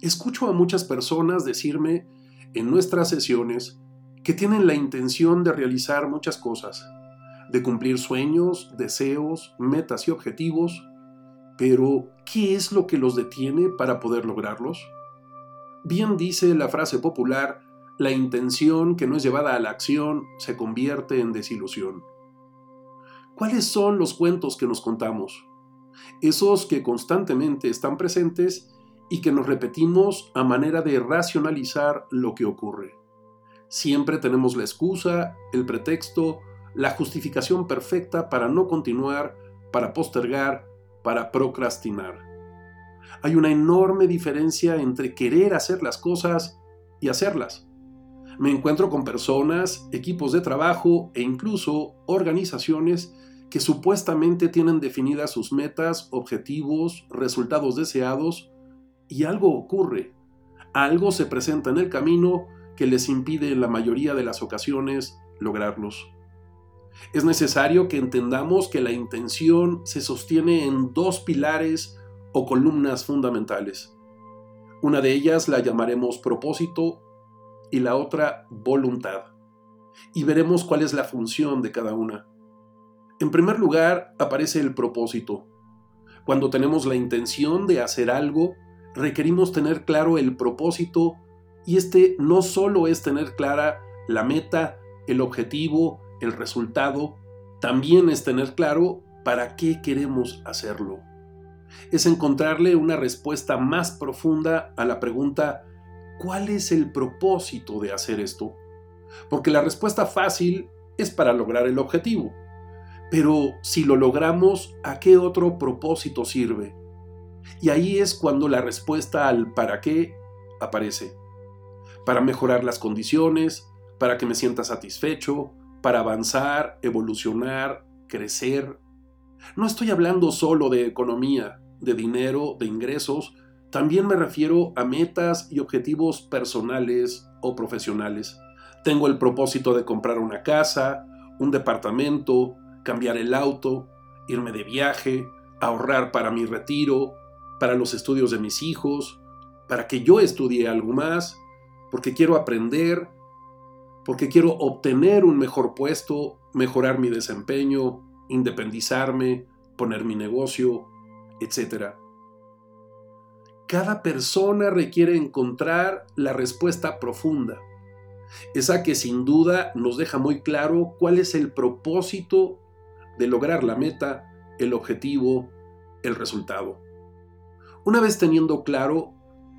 Escucho a muchas personas decirme en nuestras sesiones que tienen la intención de realizar muchas cosas, de cumplir sueños, deseos, metas y objetivos, pero ¿qué es lo que los detiene para poder lograrlos? Bien dice la frase popular, la intención que no es llevada a la acción se convierte en desilusión. ¿Cuáles son los cuentos que nos contamos? Esos que constantemente están presentes y que nos repetimos a manera de racionalizar lo que ocurre. Siempre tenemos la excusa, el pretexto, la justificación perfecta para no continuar, para postergar, para procrastinar. Hay una enorme diferencia entre querer hacer las cosas y hacerlas. Me encuentro con personas, equipos de trabajo e incluso organizaciones que supuestamente tienen definidas sus metas, objetivos, resultados deseados, y algo ocurre. Algo se presenta en el camino que les impide en la mayoría de las ocasiones lograrlos. Es necesario que entendamos que la intención se sostiene en dos pilares o columnas fundamentales. Una de ellas la llamaremos propósito y la otra voluntad. Y veremos cuál es la función de cada una. En primer lugar, aparece el propósito. Cuando tenemos la intención de hacer algo, requerimos tener claro el propósito y este no solo es tener clara la meta, el objetivo, el resultado, también es tener claro para qué queremos hacerlo. Es encontrarle una respuesta más profunda a la pregunta ¿cuál es el propósito de hacer esto? Porque la respuesta fácil es para lograr el objetivo. Pero si lo logramos, ¿a qué otro propósito sirve? Y ahí es cuando la respuesta al para qué aparece. Para mejorar las condiciones, para que me sienta satisfecho, para avanzar, evolucionar, crecer. No estoy hablando solo de economía, de dinero, de ingresos, también me refiero a metas y objetivos personales o profesionales. Tengo el propósito de comprar una casa, un departamento, cambiar el auto, irme de viaje, ahorrar para mi retiro, para los estudios de mis hijos, para que yo estudie algo más, porque quiero aprender, porque quiero obtener un mejor puesto, mejorar mi desempeño, independizarme, poner mi negocio, etc cada persona requiere encontrar la respuesta profunda, esa que sin duda nos deja muy claro cuál es el propósito de lograr la meta, el objetivo, el resultado. Una vez teniendo claro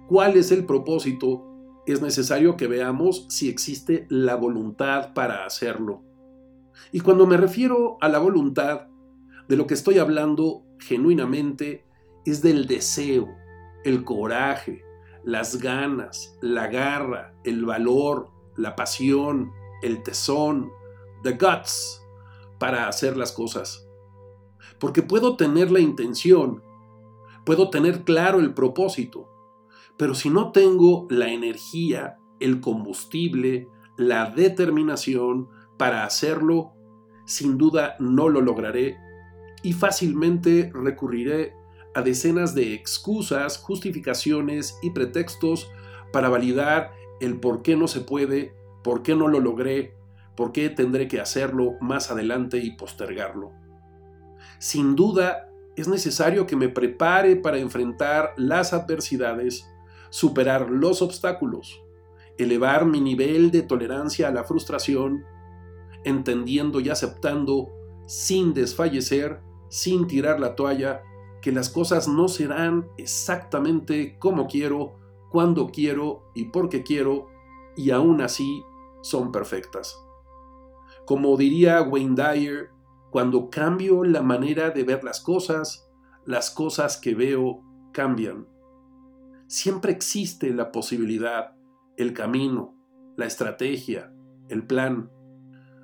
cuál es el propósito, es necesario que veamos si existe la voluntad para hacerlo. Y cuando me refiero a la voluntad, de lo que estoy hablando genuinamente es del deseo, el coraje, las ganas, la garra, el valor, la pasión, el tesón, the guts para hacer las cosas. Porque puedo tener la intención, puedo tener claro el propósito, pero si no tengo la energía, el combustible, la determinación para hacerlo, sin duda no lo lograré y fácilmente recurriré a decenas de excusas, justificaciones y pretextos para validar el por qué no se puede, por qué no lo logré, por qué tendré que hacerlo más adelante y postergarlo. Sin duda, es necesario que me prepare para enfrentar las adversidades, superar los obstáculos, elevar mi nivel de tolerancia a la frustración, entendiendo y aceptando, sin desfallecer, sin tirar la toalla, que las cosas no serán exactamente como quiero, cuando quiero y porque quiero, y aún así son perfectas. Como diría Wayne Dyer, cuando cambio la manera de ver las cosas, las cosas que veo cambian. Siempre existe la posibilidad, el camino, la estrategia, el plan.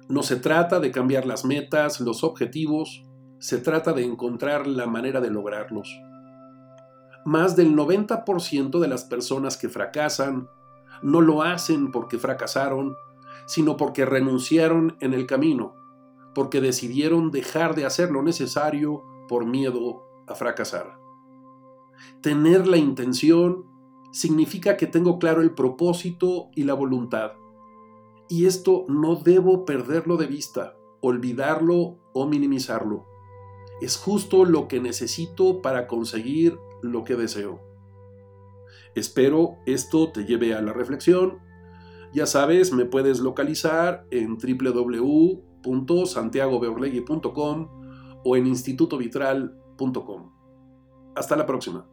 No se trata de cambiar las metas, los objetivos, se trata de encontrar la manera de lograrlos. Más del 90% de las personas que fracasan no lo hacen porque fracasaron, sino porque renunciaron en el camino, porque decidieron dejar de hacer lo necesario por miedo a fracasar. Tener la intención significa que tengo claro el propósito y la voluntad. Y esto no debo perderlo de vista, olvidarlo o minimizarlo. Es justo lo que necesito para conseguir lo que deseo. Espero esto te lleve a la reflexión. Ya sabes, me puedes localizar en www.santiagobeorlegui.com o en institutovitral.com. Hasta la próxima.